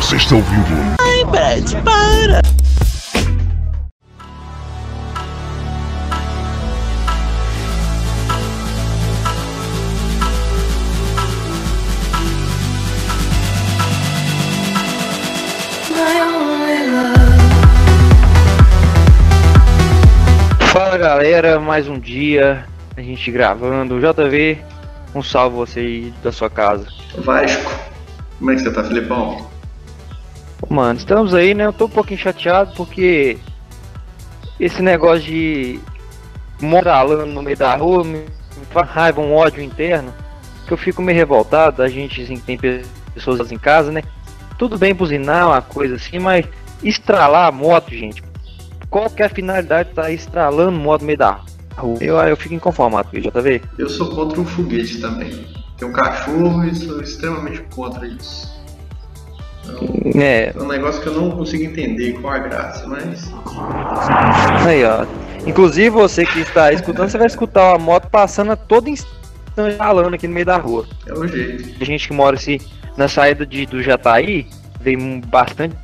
Você está ouvindo? Ai, Brad, para! Fala galera, mais um dia, a gente gravando. JV, um salve você aí da sua casa. Vasco, como é que você tá, Filipão? Mano, estamos aí, né? Eu tô um pouquinho chateado porque esse negócio de moralando no meio da rua me faz raiva, um ódio interno, que eu fico meio revoltado. A gente assim, tem pessoas em casa, né? Tudo bem buzinar, uma coisa assim, mas estralar a moto, gente. Qual é a finalidade de tá estralando moto no meio da rua? Eu, eu fico inconformado com isso, JV. Eu sou contra o foguete também. Tenho um cachorro e sou extremamente contra isso. Então, É, é um negócio que eu não consigo entender qual a graça, mas. Aí, ó. Inclusive, você que está escutando, você vai escutar uma moto passando a todo instante ralando aqui no meio da rua. É o jeito. A gente que mora assim, na saída de, do Jataí, vem bastante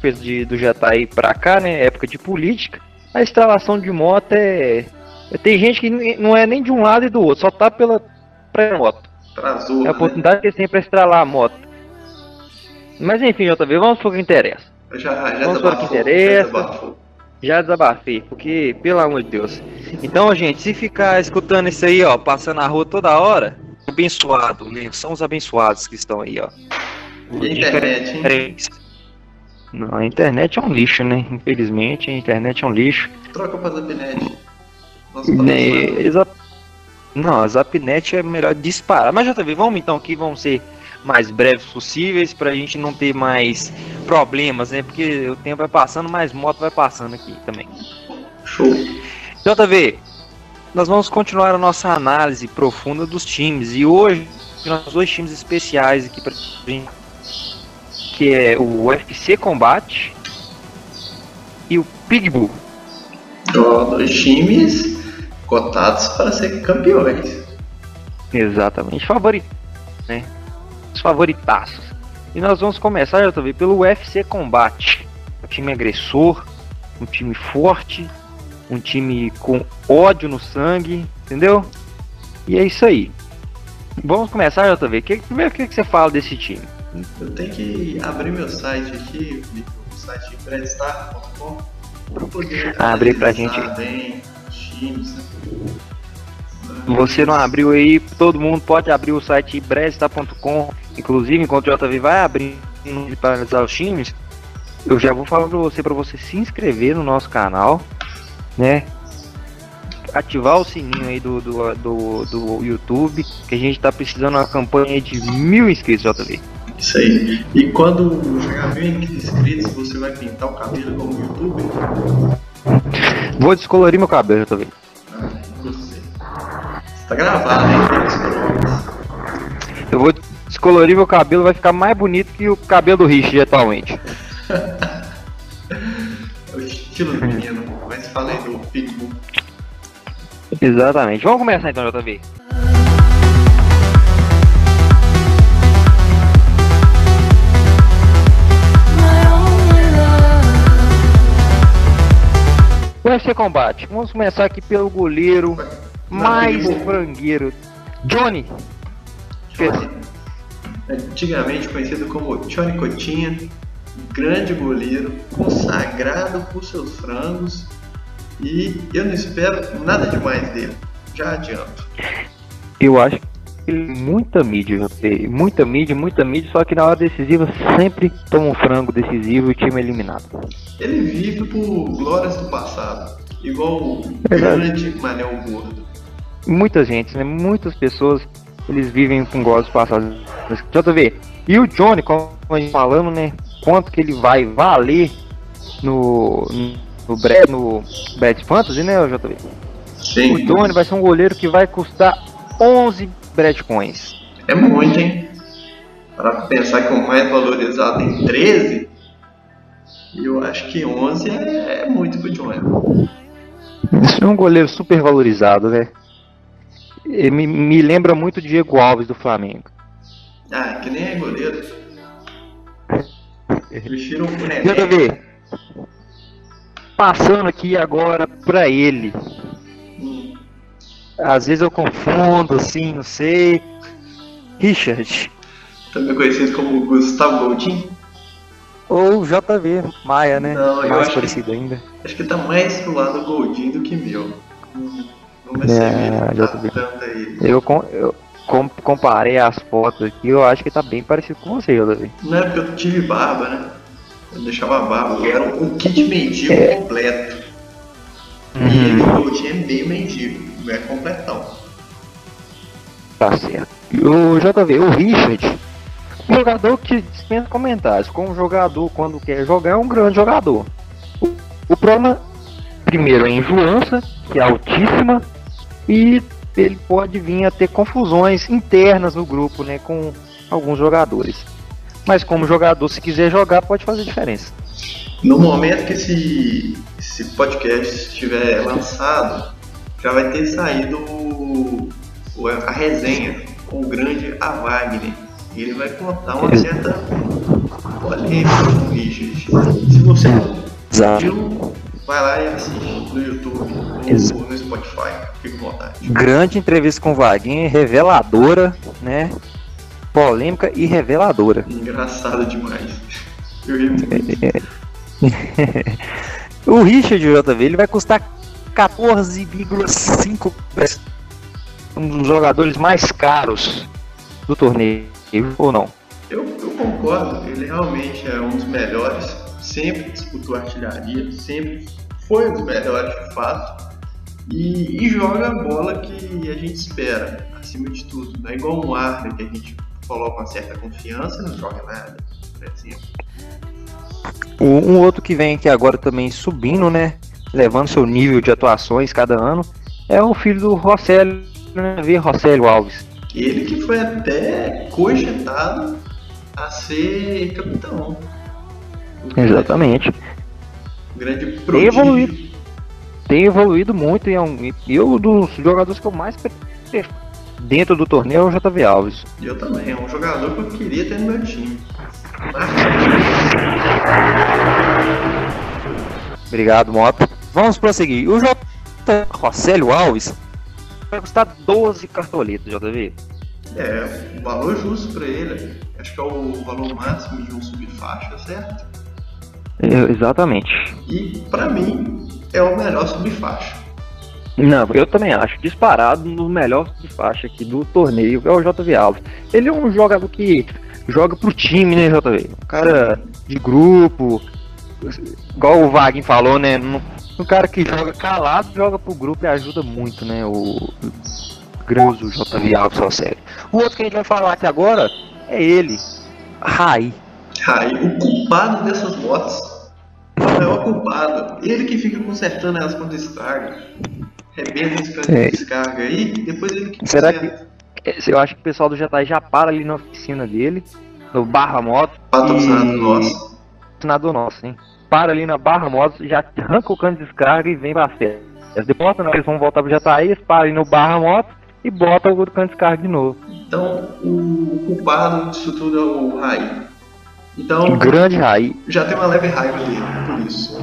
coisa de, do Jataí pra cá, né? Época de política. A instalação de moto é. Tem gente que não é nem de um lado e do outro, só tá pela pra moto. Atrasou. É a né? oportunidade que tem pra estralar a moto. Mas enfim, JV, vamos pro que interessa. Já, já Vamos para o que interessa. já desabafou. Já desabafei, porque, pelo amor de Deus. Então, gente, se ficar escutando isso aí, ó, passando na rua toda hora, abençoado, né? São os abençoados que estão aí, ó. E a internet. Não, a internet é um lixo, né? Infelizmente, a internet é um lixo. Troca pra Zapnet. Nossa, Né. Zap- Não, a Zapnet é melhor disparar. Mas já tá vendo, vamos então aqui, vamos ser mais breves possíveis pra gente não ter mais problemas, né? Porque o tempo vai passando, mais moto vai passando aqui também. Show. JV, nós vamos continuar a nossa análise profunda dos times e hoje nós dois times especiais aqui gente, que é o UFC Combate e o Pitbull. Ó, dois times cotados para ser campeões. Exatamente, favorito, né? Os favoritaços. E nós vamos começar, JV, pelo UFC Combate. Um time agressor, um time forte, um time com ódio no sangue, entendeu? E é isso aí. Vamos começar, JV. Que, primeiro, o que, que você fala desse time? Eu tenho que abrir meu site aqui, o site breadstar.com, para poder Abre pra analisar bem times. né? Você não abriu aí, todo mundo pode abrir o site bresta.com. Inclusive, enquanto o JV vai abrir para analisar os times, eu já vou falar para você para você se inscrever no nosso canal, né? Ativar o sininho aí do, do, do, do YouTube, que a gente tá precisando de uma campanha de mil inscritos, JV. Isso aí. E quando chegar mil inscritos, você vai pintar o cabelo como youtuber? Vou descolorir meu cabelo, JV. Ah, você. Você tá gravado, hein? Eu vou descolorir meu cabelo, vai ficar mais bonito que o cabelo do Rich atualmente. É o estilo do menino. Mas falei do Pitbull. Exatamente. Vamos começar então, JV. UFC Combate. Vamos começar aqui pelo goleiro mais frangueiro. Johnny. Johnny. Antigamente conhecido como Johnny Cotinha, grande goleiro, consagrado por seus frangos. E eu não espero nada demais dele. Já adianto. Eu acho que muita mídia. Muita mídia, muita mídia, só que na hora decisiva sempre toma um frango decisivo e o time é eliminado. Ele vive por glórias do passado, igual o Verdade. grande Manel Gordo. muita gente, né? Muitas pessoas, eles vivem com gozos passados. JV, e o Johnny, como a gente falando, né? Quanto que ele vai valer no no Brad, no Brad Fantasy, né, JV? Sim, O Johnny vai ser um goleiro que vai custar 11 Brad Coins. é muito, hein? Para pensar que o mais valorizado em 13, eu acho que 11 é, é muito pro Johnny. Isso é um goleiro super valorizado, né? Ele me, me lembra muito o Diego Alves do Flamengo. Ah, que nem é goleiro. Prefiro Deixa eu Neneca. ver. Passando aqui agora pra ele. Hum, Às vezes eu confundo, assim, não sei. Richard. Também conhecido como Gustavo Coutinho. Ou JV Maia, né? Não, eu Mais parecido ainda. Acho que tá mais pro lado Goldinho do que meu. Hum, Se É, aí. Eu, eu com- comparei as fotos aqui, eu acho que tá bem parecido com você, JV. Não é porque eu tive barba, né? Eu deixava a barba, eu era um kit mendigo É. completo. Uhum. E ele, o Coutinho é bem mendigo, não é completão. Tá certo. O JV, o Richard, um jogador que dispensa comentários. Como jogador, quando quer jogar, é um grande jogador. O, o problema, primeiro, é a enjoança, que é altíssima, e ele pode vir a ter confusões internas no grupo, né, com alguns jogadores. Mas como jogador, se quiser jogar, pode fazer diferença. No momento que esse, esse podcast estiver lançado, já vai ter saído o- a resenha com o grande A Wagner. E ele vai contar uma certa polêmica com o Richard. Se você não viu, vai lá e assiste no YouTube ou no Spotify. Fique com vontade. Grande entrevista com o Vaguinho, reveladora, né? Polêmica e reveladora. Engraçado demais. Eu ri muito. O Richard JV ele vai custar 14,5 preço. um dos jogadores mais caros do torneio, ou não? Eu, eu concordo, ele realmente é um dos melhores, sempre disputou artilharia, sempre um dos melhores de fato, e, e joga a bola que a gente espera, acima de tudo. Não é igual um Arne que a gente coloca uma certa confiança e não joga nada, por exemplo. O- Um outro que vem aqui agora também subindo, né? Levando seu nível de atuações cada ano, é o filho do Rosselio, né? Ver Rosselio Alves. Ele que foi até cogitado a ser capitão. Exatamente. Grande Tem prodígio. evoluído. Tem evoluído muito e é um, e um dos jogadores que eu mais dentro do torneio é o JV Alves. Eu também, é um jogador que eu queria ter no meu time. Obrigado, Moto. Vamos prosseguir. O J. Rosélio Alves vai custar 12 cartoletas, JV. É, o valor justo pra ele. Acho que é o valor máximo de um subfaixa, certo? É, exatamente. E pra mim é o melhor subfaixa. Não, eu também acho. Disparado no melhor de faixa aqui do torneio é o JV Alves. Ele é um jogador que joga pro time, né, JV? Um cara de grupo. Igual o Wagner falou, né? Um, cara que joga calado, joga pro grupo e ajuda muito, né? O grande JV Alves, só sério. O outro que a gente vai falar aqui agora é ele, Rai. Aí, o culpado dessas motos, o maior culpado, ele que fica consertando elas com descarga. Rebenta esse cano É. de descarga aí, e depois ele que Será conserta. Esse- Eu acho que o pessoal do Jedi já para ali na oficina dele, no Barra Moto. Patrocinado e- nosso. Patrocinador nosso, hein? Para ali na Barra Moto, já arranca o cano de descarga e vem pra festa. Depois, que eles vão voltar pro Jataí, eles param ali no Barra Moto e botam o cano de descarga de novo. Então, o culpado disso tudo é o Rai. Então, Um grande Rai. já tem uma leve raiva dele, por isso.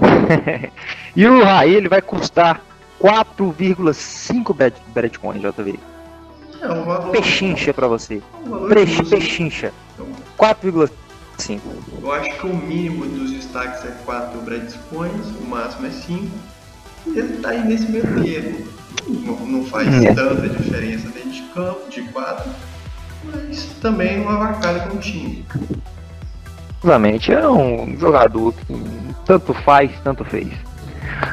E o Rai, ele vai custar 4,5 bad- Bitcoin, JV. É um valor, Pechincha pra você. um valor Pre- justo. Pechincha. Então, 4,5. Eu acho que o mínimo dos destaques é 4 Breadcoins, o máximo é 5. E ele tá aí nesse meio termo. Não, não faz É. tanta diferença dentro de campo, de 4, mas também avacalha com o time. Obviamente, é um jogador que tanto faz, tanto fez.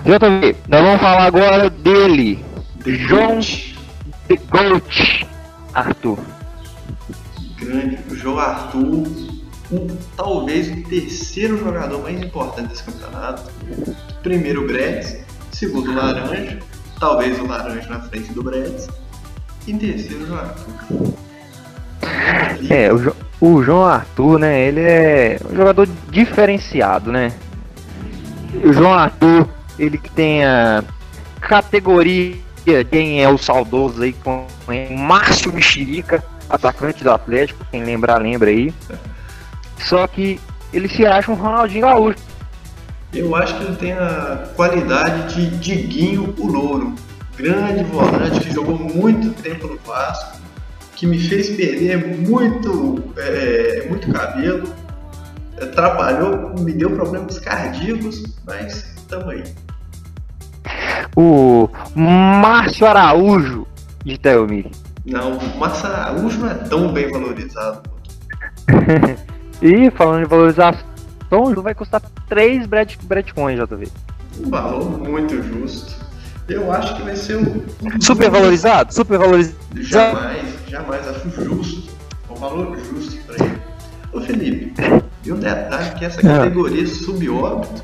JV, nós vamos falar agora dele. João The Goat Arthur. Grande, João Arthur, o, talvez o terceiro jogador mais importante desse campeonato. Primeiro o Bredes, segundo o Laranja, talvez o Laranja na frente do Bredes, e terceiro o João Arthur. É, o, Jo- o João Arthur, né? Ele é um jogador diferenciado, né? O João Arthur, ele que tem a categoria, quem é o saudoso aí, com é Márcio Mexerica, atacante do Atlético, quem lembrar, lembra aí. Só que ele se acha um Ronaldinho Gaúcho. Eu acho que ele tem a qualidade de Diguinho o Louro. Grande volante que jogou muito tempo no Vasco, que me fez perder muito, é, muito cabelo, atrapalhou, me deu problemas cardíacos, mas aí. O Márcio Araújo de Telmi. Não, o Márcio Araújo não é tão bem valorizado. e falando de valorização, vai custar 3 Breadcoins, JV. Um valor muito justo. Eu acho que vai ser um. Super valorizado? Super valorizado? Jamais, jamais acho justo. Um valor justo pra ele. Ô Felipe, e um detalhe que essa ah. categoria subóbito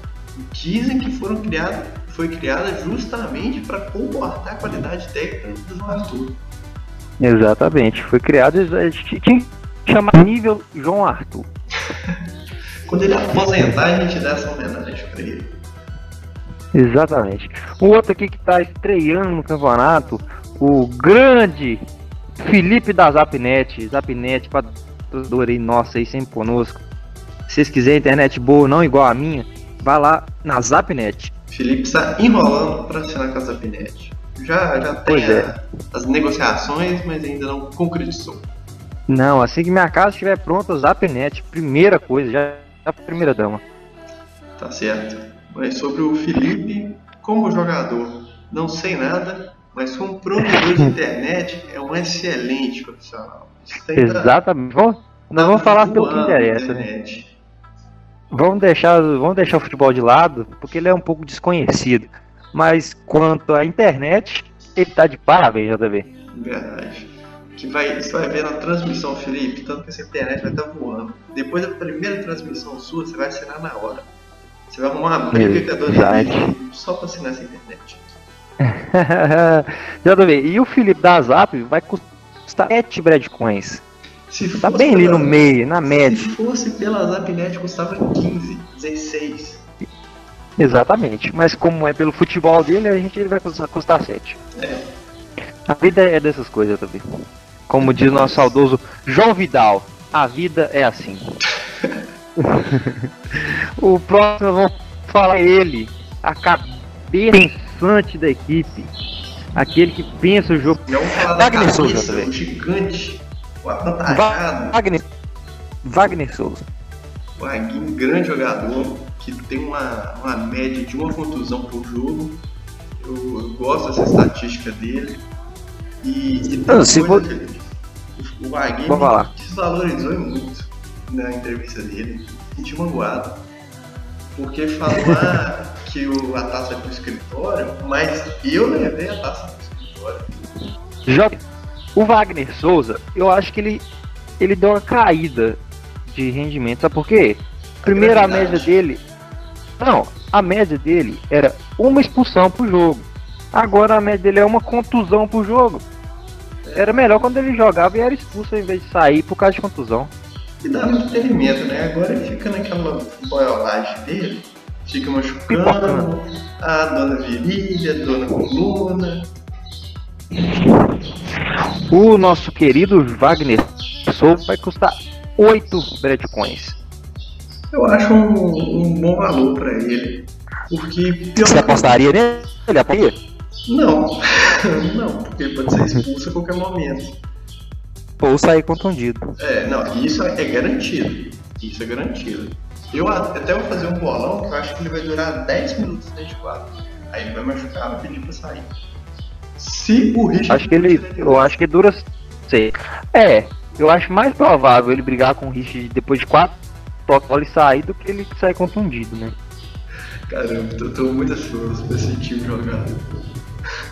dizem que foram criadas, foi criada justamente para comportar a qualidade técnica do João Arthur. Exatamente, foi criado tinha chamar nível João Arthur. Quando ele aposentar, a gente dá essa homenagem para ele. Exatamente. O outro aqui que está estreando no campeonato, o grande Felipe da Zapnet. Zapnet, patrocinador aí, nossa, aí sempre conosco. Se vocês quiserem internet boa, não igual a minha, vá lá na Zapnet. Felipe está enrolando para assinar com a Zapnet. Já, já tem é. as negociações, mas ainda não concretizou. Não, assim que minha casa estiver pronta, Zapnet, primeira coisa, já a primeira dama. Tá certo. Mas sobre o Felipe, como jogador, não sei nada, mas como provedor de internet, é um excelente profissional. Exatamente. Vamos, nós vamos falar pelo que interessa, né? Vamos deixar, vamos deixar o futebol de lado, porque ele é um pouco desconhecido. Mas quanto à internet, ele tá de parabéns, JB. Verdade. Que vai, você vai ver na transmissão, Felipe, tanto que essa internet vai estar tá voando. Depois da primeira transmissão sua, você vai assinar na hora. Você vai arrumar uma briga com a só pra assinar essa internet. Já tô vendo. E o Felipe da Zap vai custar 7 breadcoins. Se tá bem ali no meio, na média. Se fosse pela Zapnet, custava 15, 16. Exatamente. Mas como é pelo futebol dele, a gente ele vai custar, custar 7. É. A vida é dessas coisas também. Como diz nosso saudoso João Vidal, a vida é assim. o próximo vamos falar ele, a cabeça pensante da equipe, aquele que pensa o jogo. Wagner Souza também. O gigante, o avantajado. Wagner, Wagner Souza. O Wagner, grande jogador, que tem uma, uma média de uma contusão por jogo. Eu, eu gosto dessa estatística dele. E, e Não, se for... o Wagner desvalorizou muito na entrevista dele, senti magoado. Porque falou ah, que o, a taça é pro escritório, mas eu levei a taça pro escritório. Já, o Wagner Souza, eu acho que ele, ele deu uma caída de rendimento. Sabe por quê? Primeiro a média dele. Não, a média dele era uma expulsão por jogo. Agora a média dele é uma contusão por jogo. Era melhor quando ele jogava e era expulso em vez de sair por causa de contusão e dava entretenimento, né? Agora ele fica naquela boiolagem dele, fica machucando a dona virilha, a dona coluna. O nosso querido Wagner Sou vai custar 8 Breadcoins. Eu acho um, um bom valor para ele. Porque. Você apostaria nele? Ele apostaria? Não, não, porque ele pode ser expulso a qualquer momento. Ou sair contundido. É, não, isso é garantido. Isso é garantido. Eu até vou fazer um bolão que eu acho que ele vai durar 10 minutos dentro de quadro. Aí ele vai machucar, vai pedir pra sair. Se o Richard. Acho que ele. Eu acho que dura. Sei. É, eu acho mais provável ele brigar com o Richard depois de quatro toques e sair do que ele sair contundido, né? Caramba, eu tô muito ansioso pra esse time jogar.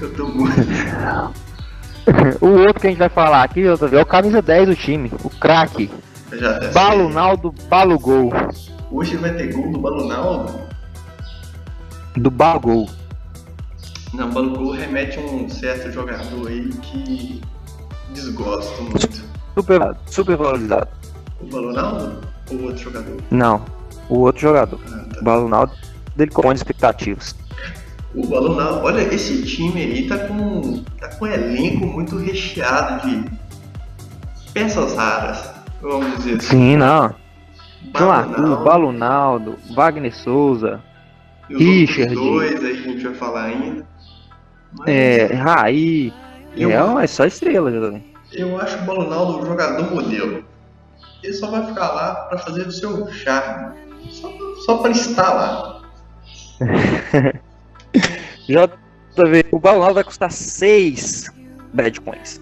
Eu tô muito. o outro que a gente vai falar aqui é o camisa 10 do time, o craque. Balunaldo Balugol. Hoje vai ter gol do Balunaldo? Do Balugol. Não, Balugol remete a um certo jogador aí que desgosto muito. Super, super valorizado. O Balunaldo ou o outro jogador? Não, o outro jogador. Ah, tá. O Balunaldo dele com expectativas. O Balonal, olha, esse time aí tá com, tá com um elenco muito recheado de peças raras, vamos dizer assim. Sim, não. João Arthur, Balunaldo, Wagner Souza, e os Richard. dois aí que a gente vai falar ainda. Mas é, Raí. Eu- É, é só estrela, também. eu acho o Balonaldo um jogador modelo. Ele só vai ficar lá pra fazer o seu charme. Só, só pra estar lá. JV, o Balunaldo vai custar 6 bad coins.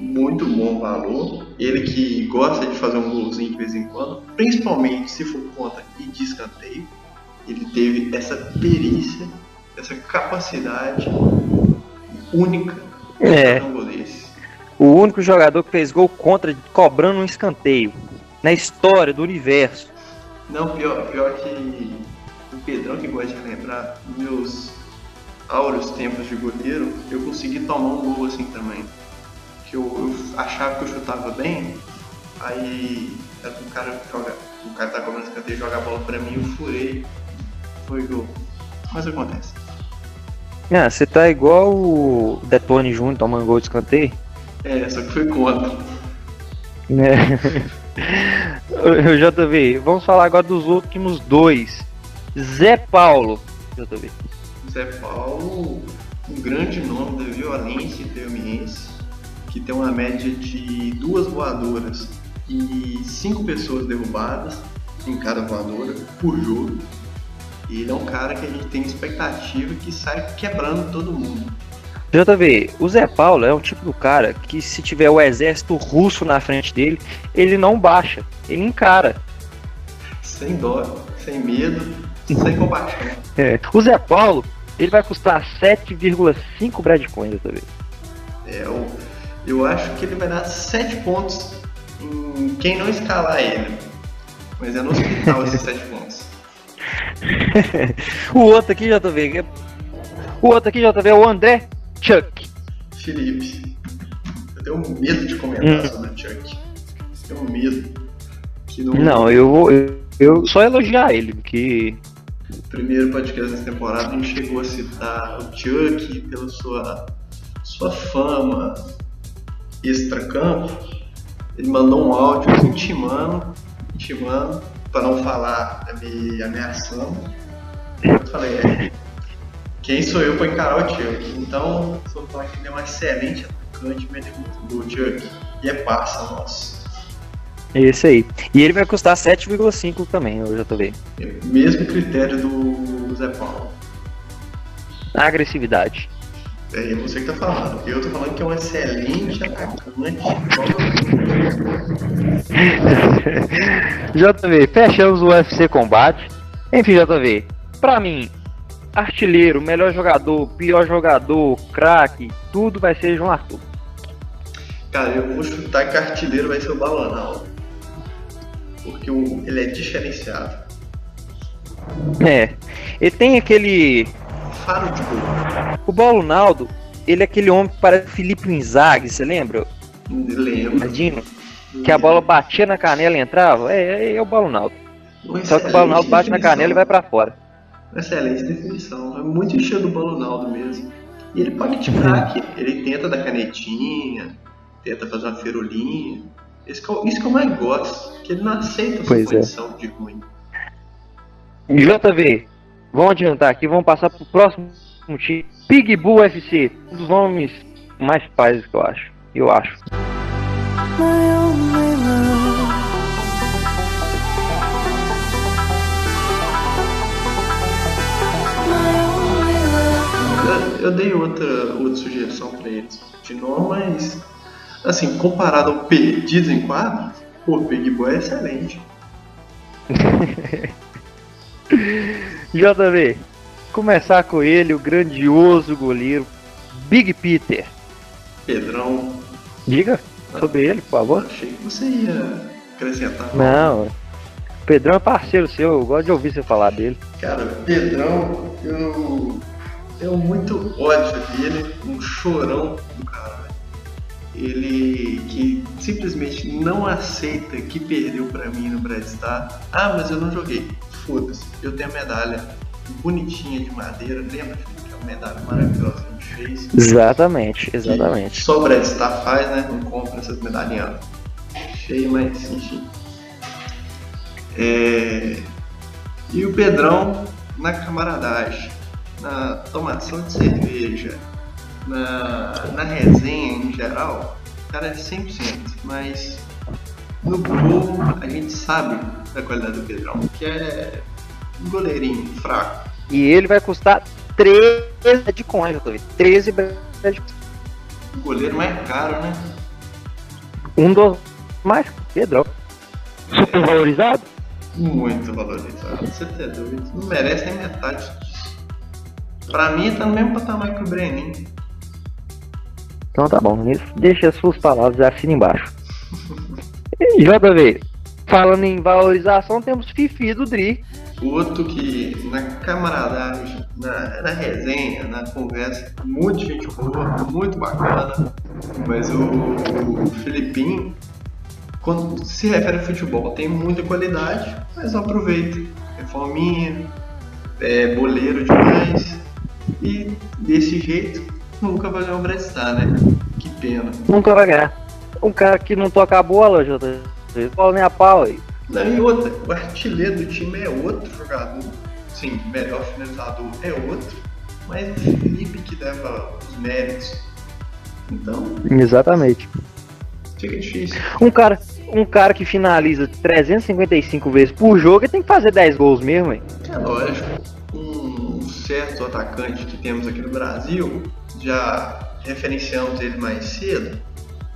Muito bom valor. Ele que gosta de fazer um golzinho de vez em quando, principalmente se for conta e de escanteio. Ele teve essa perícia, essa capacidade única É. um gol desse. O único jogador que fez gol contra cobrando um escanteio. Na história do universo. Não, pior, pior que o Pedrão que gosta de lembrar meus áureos tempos de goleiro, eu consegui tomar um gol assim também. Que eu, eu achava que eu chutava bem, aí era um cara joga, o cara tá cobrando escanteio joga a bola pra mim, eu furei, foi gol. Mas acontece. Ah, você tá igual o Detone Júnior tomando gol de escanteio. É, só que foi contra. né? Eu JV, vamos falar agora dos últimos dois. Zé Paulo. JV. Zé Paulo, um grande nome da violência intermiense, que tem uma média de duas voadoras e cinco pessoas derrubadas em cada voadora por jogo. E ele é um cara que a gente tem expectativa que sai quebrando todo mundo. JV, o Zé Paulo é um tipo do cara que se tiver o exército russo na frente dele, ele não baixa, ele encara. Sem dó, sem medo, sem compaixão. É. O Zé Paulo, ele vai custar 7,5 Bradcoins, JV. É, eu, eu acho que ele vai dar sete pontos em quem não escalar ele. Mas é no hospital esses sete pontos. O outro aqui, JV, o outro aqui, JV, é o André Chuck. Felipe, eu tenho medo de comentar sobre o Chuck. Tenho medo. Que no Não, eu vou. Eu, eu só elogiar ele, porque. Primeiro podcast dessa temporada a gente chegou a citar o Chuck pela sua, sua fama extra-campo. Ele mandou um áudio intimando, intimando, para não falar me ameaçando. Eu falei, é, quem sou eu para encarar o Chuck? Então, sou falar que ele é um excelente atacante, meteu muito gol, Chuck. E é passa, nosso. É esse aí. E ele vai custar 7,5 também, eu já tô vendo. É mesmo critério do Zé Paulo. Agressividade. É você que tá falando. Eu tô falando que é um excelente atacante. JV, fechamos o UFC Combate. Enfim, JV, pra mim, artilheiro, melhor jogador, pior jogador, craque, tudo vai ser João Arthur. Cara, eu vou chutar que artilheiro vai ser o Balonal. Porque o- ele é diferenciado. É. Ele tem aquele. Faro de gol. O Paulo Naldo, ele é aquele homem que parece Felipe Inzaghi, você lembra? Lembro. Imagina. Que a bola batia na canela e entrava? É, é, é o Paulo Naldo. Uma Só que o Paulo Naldo bate na definição. canela e vai pra fora. Excelente definição. É muito estilo do Balonaldo mesmo. E ele pocket crack. Ele tenta dar canetinha, tenta fazer uma ferolinha. Isso que, eu, isso que eu mais gosto. Que ele não aceita Pois é. condição de ruim. JV, vamos adiantar aqui, vamos passar pro próximo time. Big Bull UFC, um dos nomes mais pais que eu acho. Eu acho. Eu, eu dei outra, outra sugestão pra eles de nome, mas assim, comparado ao Perdidos em Quadro, o Big Boy é excelente. JV, começar com ele, o grandioso goleiro Big Peter. Pedrão, Diga sobre ele, por favor. achei que você ia acrescentar. Não, o Pedrão é parceiro seu, eu gosto de ouvir você falar dele. Cara, Pedrão, eu tenho muito ódio dele, um chorão do. Ele que simplesmente não aceita que perdeu pra mim no Brad Star. Ah, mas eu não joguei. Foda-se, eu tenho a medalha bonitinha de madeira, lembra que é uma medalha maravilhosa que a gente fez. Exatamente, exatamente. Só o Brad Star faz, né? Não compra essas medalhinhas. Cheio, mas enfim. É... E o Pedrão na camaradagem, na tomação de cerveja, na, na resenha em geral, cara é 100%, mas no gol a gente sabe da qualidade do Pedrão, que é um goleirinho fraco. E ele vai custar 13 de coin, 13 de O goleiro mais caro, né? Um dos mais Pedrão. Super valorizado? Muito valorizado. Você tá doido. Não merece nem metade disso. Pra mim tá no mesmo patamar que o Breninho. Então tá bom, deixa as suas palavras assina embaixo. JV, falando em valorização, temos Fifi do Dri. Outro que na camaradagem, na, na resenha, na conversa, muito gente boa, muito bacana. Mas o, o Filipinho, quando se refere a futebol, tem muita qualidade, mas não aproveita. É fominha, é boleiro demais. E desse jeito nunca vai ganhar o Brestar, né? Que pena. Nunca vai ganhar. Um cara que não toca a bola, já bola nem a pau aí. Não, e outra, o artilheiro do time é outro jogador. Sim, melhor finalizador é outro. Mas o Felipe que leva os méritos. Então. Exatamente. Fica difícil. Um cara, um cara que finaliza 355 vezes por jogo, ele tem que fazer 10 gols mesmo, hein? É lógico. Um certo atacante que temos aqui no Brasil, já referenciamos ele mais cedo,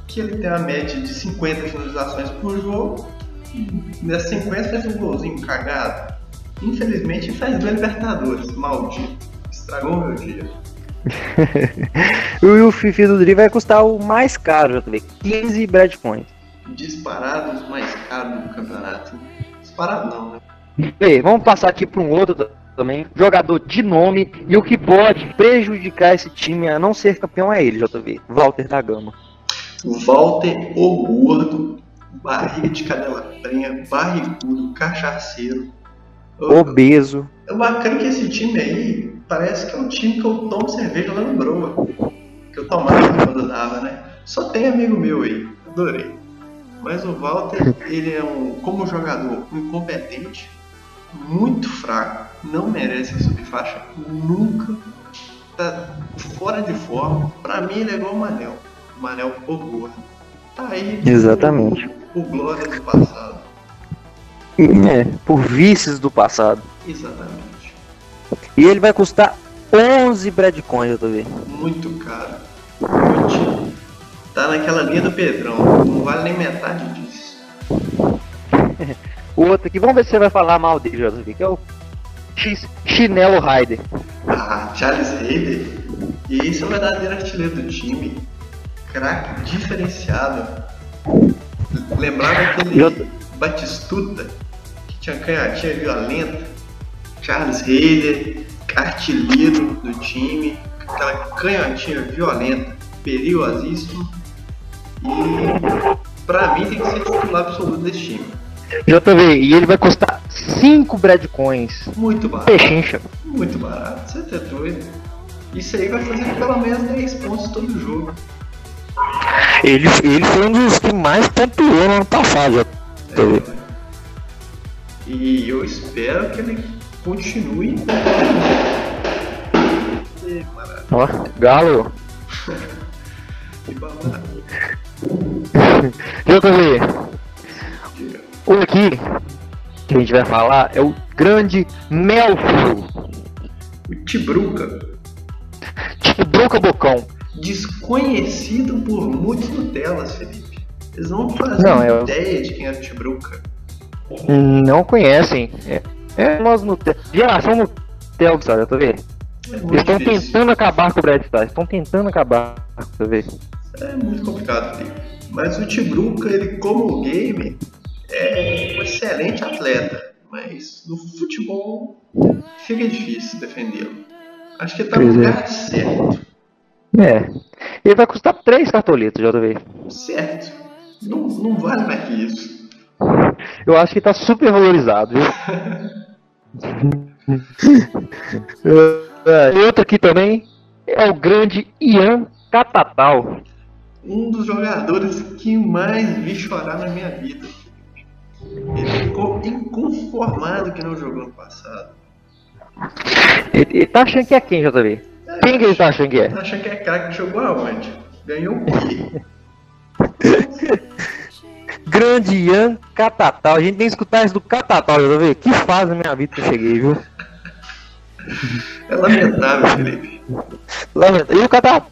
que ele tem a média de 50 finalizações por jogo, e nessas 50 faz um golzinho cagado. Infelizmente faz dois Libertadores, maldito. Estragou meu dia. e o Fifi do Dri vai custar o mais caro, já também, 15 Brad Points. Disparado os mais caros do campeonato. Disparado não, né? Bem, vamos passar aqui para um outro também, jogador de nome, e o que pode prejudicar esse time a não ser campeão é ele, JV, Walter da Gama. Walter, o gordo, barriga de cadela prenha, barrigudo, cachaceiro. Obeso. É bacana que esse time aí parece que é um time que eu tomo cerveja lá no Broa. Que eu tomava quando dava, né? Só tem amigo meu aí, adorei. Mas o Walter, ele é um, como jogador, um incompetente, muito fraco, não merece a subfaixa nunca, tá fora de forma. Pra mim ele é igual o Manel, o Manel o gordo. Tá aí Exatamente. O, o glória do passado. É, por vícios do passado. Exatamente. E ele vai custar 11 Bradcoins, eu tô vendo. Muito caro. Muito. Tá naquela linha do Pedrão, não vale nem metade disso. o outro aqui, vamos ver se você vai falar mal dele, JV, que é o X Chinelo Raider. Ah, Charles Raider. E esse é o verdadeiro artilheiro do time. Craque diferenciado. Lembrava aquele. Batistuta que tinha canhotinha violenta. Charles Raider, artilheiro do time, aquela canhotinha violenta, perigosíssimo. E pra mim tem que ser titular absoluto desse time. JV, e ele vai custar 5 Bradcoins. Muito barato. Pechincha. Muito barato, você tá doido. Isso aí vai fazer pelo menos 10 pontos todo jogo. Ele, ele foi um dos que mais pontuou no ano passado. É, e eu espero que ele continue. Ó, Galo. que babado. JV. O aqui que a gente vai falar é o grande Melfio. O Tibruca. Tibruca Bocão. Desconhecido por muitos Nutelas, Felipe. Eles não fazem não, é ideia de quem era o Tibruca. Não conhecem. É, é nós Nutella. Geração Nutella, sabe? Eu tô vendo. É Eles estão tentando acabar com o Brad Star. Estão tentando acabar, tá vendo? É muito complicado, Felipe. Mas o Tibruca, ele como game, é um excelente atleta, mas no futebol fica difícil defendê-lo. Acho que ele tá no é. lugar é. certo. É. Ele vai custar 3 cartoletas, JV. Certo. Não, não vale mais que isso. Eu acho que tá super valorizado, viu? e outro aqui também é o grande Ian Catatal. Um dos jogadores que mais vi chorar na minha vida. Ele ficou inconformado que não jogou no passado. Ele, ele tá achando que é quem, JV? Quem que ele tá achando que é? Tá achando que é craque que jogou aonde? Ganhou o quê? Grande Ian Catatal. A gente tem que escutar isso do Catatal, JV. Que fase na minha vida que eu cheguei, viu? É lamentável, Felipe. Lamentável. E o Catatal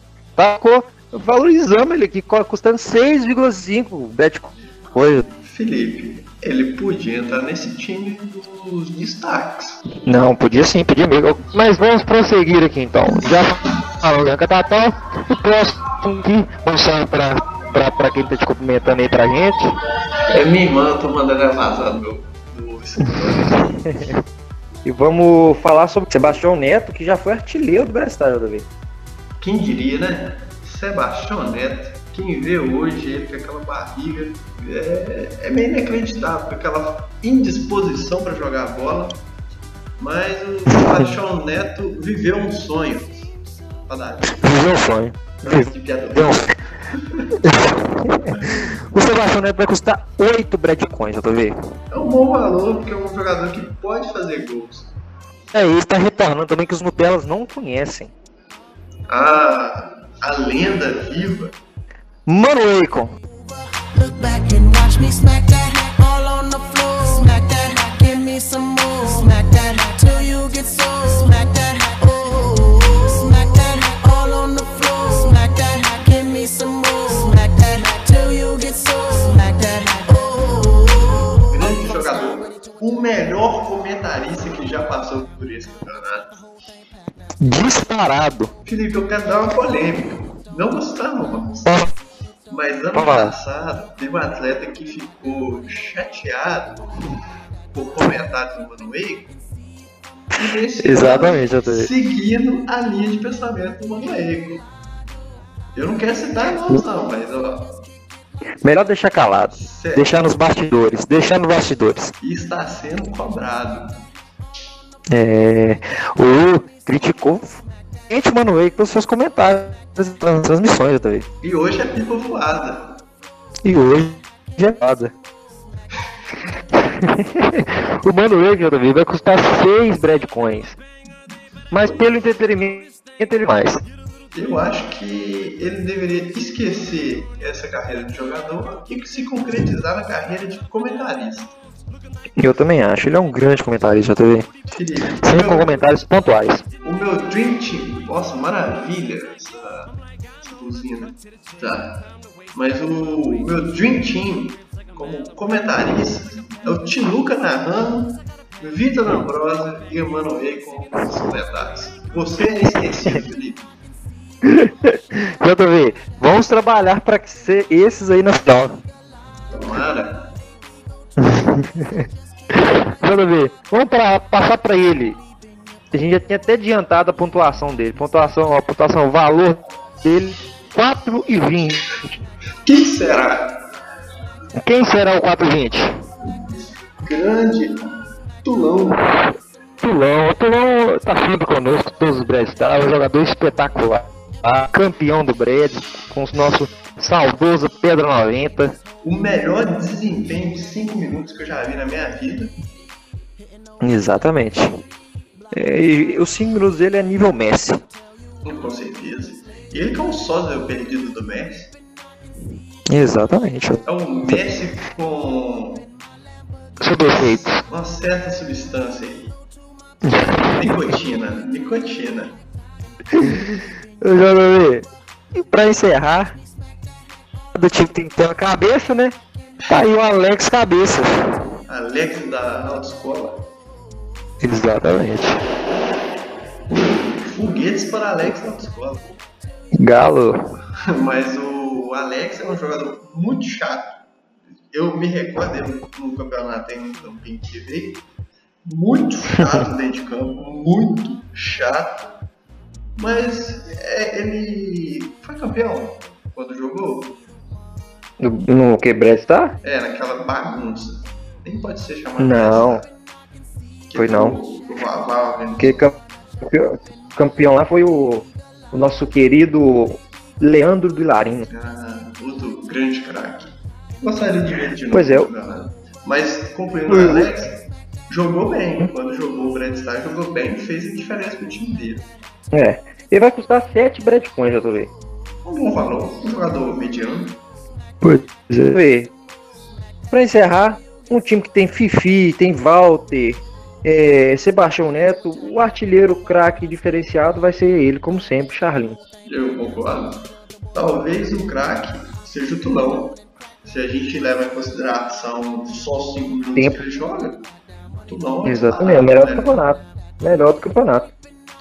ficou valorizando ele aqui, custando 6,5 Bitcoin. Felipe, ele podia entrar nesse time dos destaques. Não, podia sim, podia mesmo. Mas vamos prosseguir aqui então. Já falou do Catatal. O próximo aqui, vamos sair pra, pra, pra quem tá te cumprimentando aí pra gente. É minha irmã, eu tô mandando ela vazar do meu do. E vamos falar sobre Sebastião Neto, que já foi artilheiro do Brasil. Quem diria, né? Sebastião Neto, quem vê hoje ele com aquela barriga, é, é meio inacreditável, com aquela indisposição para jogar a bola. Mas o Sebastião Neto viveu um sonho. Viveu um sonho. Viveu um o Sebastião Neto vai custar 8 Bradcoins, JV. É um bom valor, porque é um jogador que pode fazer gols. É, ele está retornando também que os Nutellas não conhecem. A, a lenda viva Mano Akon. Look back and watch me smack that all on the floor. Smack that, give me some more. Smack that till you get sore. Smack that, oh. Smack that all on the floor. Smack that, give me some more. Smack that till you get sore. Smack that, oh. grande jogador, o melhor comentarista que já passou por esse campeonato. Disparado. Felipe, eu quero dar uma polêmica. Não gostamos, mas ano passado teve um atleta que ficou chateado por comentários do Manuel. E nesse Exatamente, tô- seguindo a linha de pensamento do Manuel. Eu não quero citar nomes não, mas ó, Melhor deixar calado. sério, Deixar nos bastidores. Deixar nos bastidores. está sendo cobrado. É, o criticou gente Mano Akon pelos seus comentários nas transmissões também. E hoje é pipa voada. E hoje é nada. o Mano Akon também vai custar 6 Bradcoins. Mas pelo entretenimento ele mais. Eu acho que ele deveria esquecer essa carreira de jogador e se concretizar na carreira de comentarista. Eu também acho. Ele é um grande comentarista também. Felipe, Sempre com meu, comentários pontuais. o meu Dream Team, nossa, maravilha essa, essa buzina. Tá. Mas o meu Dream Team, como comentarista, é o Tinuca narrando, Vitor Ambrosa e Emanuel com os comentários. Você é esquecido, Felipe. JV, vamos trabalhar para que ser esses aí na final. Tomara. JV, vamos pra, passar para ele. A gente já tinha até adiantado a pontuação dele. Pontuação, a pontuação, o valor dele, 4,20. Quem será? Quem será o 4,20? Grande Tulão. Tulão, o Tulão tá sempre conosco, todos os Brad Stars, é um jogador espetacular. tá? Campeão do Brad, com o nosso saudoso Pedro 90. O melhor desempenho de 5 minutos que eu já vi na minha vida. Exatamente. É, 5 minutos dele é nível Messi. Com certeza. E ele que é um sósia perdido do Messi. Exatamente. É um Messi com Seu defeito. uma certa substância aí. Nicotina. Nicotina. JV, e pra encerrar, do time tem que ter uma cabeça, né? Tá aí o Alex Cabeça. Alex da autoescola. Exatamente. Foguetes para Alex da autoescola. Galo. Mas o Alex é um jogador muito chato. Eu me recordo dele no campeonato em campinho que veio. Muito chato dentro de campo, muito chato. Mas é, ele foi campeão quando jogou. No, no que? É, naquela bagunça. Nem pode ser chamado Não. Foi não. Porque campeão, campeão lá foi o, o nosso querido Leandro do Larino. ah, outro grande craque. Gostaria de ver de novo Pois é, campeonato. Mas concluindo o Alex, jogou bem. Quando jogou o Brad Star, jogou bem e fez a diferença pro time dele. É. Ele vai custar 7 Breadcoins, já tô vendo. Um bom valor, um jogador mediano. Pois é. Pra encerrar, um time que tem Fifi, tem Walter, é, Sebastião Neto, o artilheiro craque diferenciado vai ser ele, como sempre, Charlinho. Eu concordo. Talvez o craque seja o Tulão. Se a gente leva em consideração só os 5 minutos Tempo. que ele joga, Tulão. Exatamente, é o melhor do campeonato. Melhor do campeonato.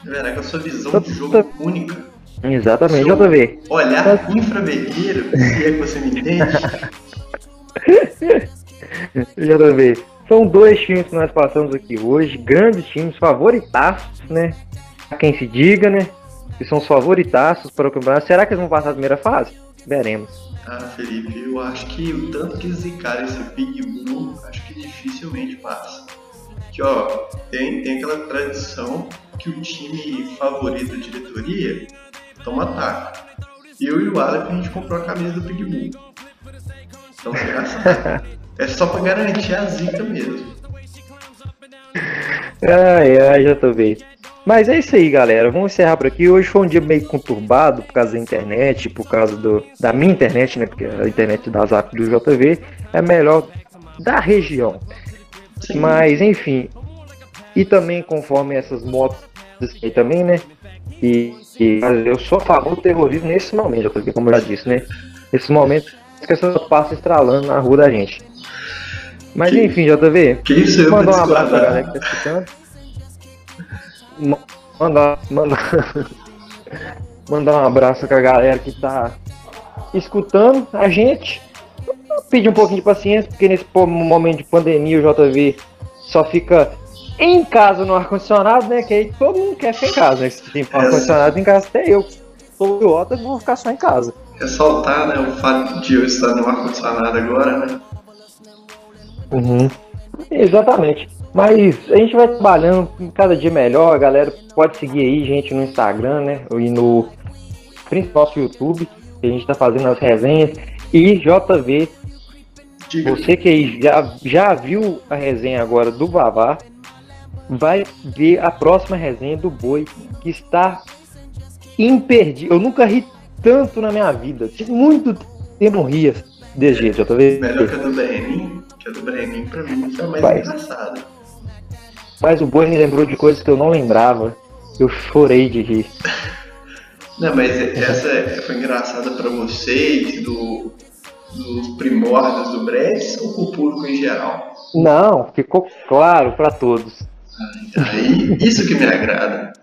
Verá com a sua visão Tá- de jogo única. Exatamente, Seu JV. Olhar infravermelho, se é que você me entende. JV. São dois times que nós passamos aqui hoje, grandes times, favoritaços, né? Há quem se diga, né? Que são os favoritaços para o campeonato. Será que eles vão passar a primeira fase? Veremos. Ah, Felipe, eu acho que o tanto que zicaram esse Big Blue, acho que dificilmente passa. Que ó, tem, tem aquela tradição que o time favorito da diretoria toma ataque. Eu e o Aleph a gente comprou a camisa do Big Blue. Então, engraçado. É só pra garantir a zica mesmo. Ai, ai, já tô vendo. Mas é isso aí, galera. Vamos encerrar por aqui. Hoje foi um dia meio conturbado por causa da internet, por causa do, da minha internet, né? Porque a internet da Zap do JV é melhor da região. Sim. Mas, enfim. E também, conforme essas motos aí também, né? E, e eu sou a favor do terrorismo nesse momento, porque como eu já disse, né? Nesses momentos que essas passam estralando na rua da gente. Mas Que- enfim, JV, Que isso Mandar um abraço pra galera que tá escutando. Ma- Mandar, mandar, mandar um abraço pra galera que tá escutando a gente. Pedir um pouquinho de paciência, porque nesse momento de pandemia o JV só fica em casa no ar-condicionado, né? Que aí todo mundo quer ficar em casa, né? Se tem ar-condicionado em casa, até eu. Sou idiota, vou ficar só em casa. Ressaltar né, o fato de eu estar no ar-condicionado agora, né? Uhum. Exatamente. Mas a gente vai trabalhando cada dia melhor, a galera pode seguir aí, gente, no Instagram, né? E no principal nosso YouTube, que a gente tá fazendo as resenhas. E JV, Diga. você que aí já, já viu a resenha agora do Vavá, vai ver a próxima resenha do Boi, que está imperdível. Eu nunca ri tanto na minha vida. Tive muito tempo eu ria desse jeito, JV. Melhor que a do Brenin, que a do Brenin pra mim foi mais Vai. engraçada. Mas o Boi me lembrou de coisas que eu não lembrava. Eu chorei de rir. Não, mas essa foi engraçada pra vocês, do, dos primórdios do Breves ou pro público em geral? Não, ficou claro pra todos. Aí, isso que me agrada.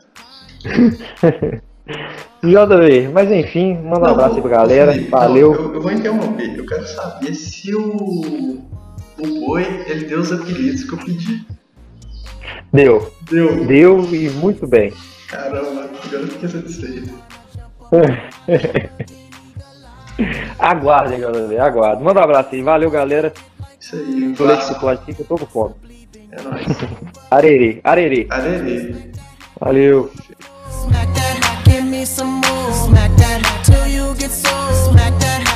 JV, mas enfim, manda um Não, abraço aí pra galera. Felipe, não, Valeu. eu, eu vou interromper. Eu quero saber se o, o Boi ele deu os apelidos que eu pedi. Deu. Deu. Deu e muito bem. Caramba, agora eu fiquei satisfeito. Aguardem, JV, aguardem. Manda um abraço aí. Valeu, galera. Isso aí, Tô Vasco. chocolate aqui que eu tô com fome. É nóis. Arerê, arerê. Arerê. Valeu. me some more. Smack that till you get so. Smack that.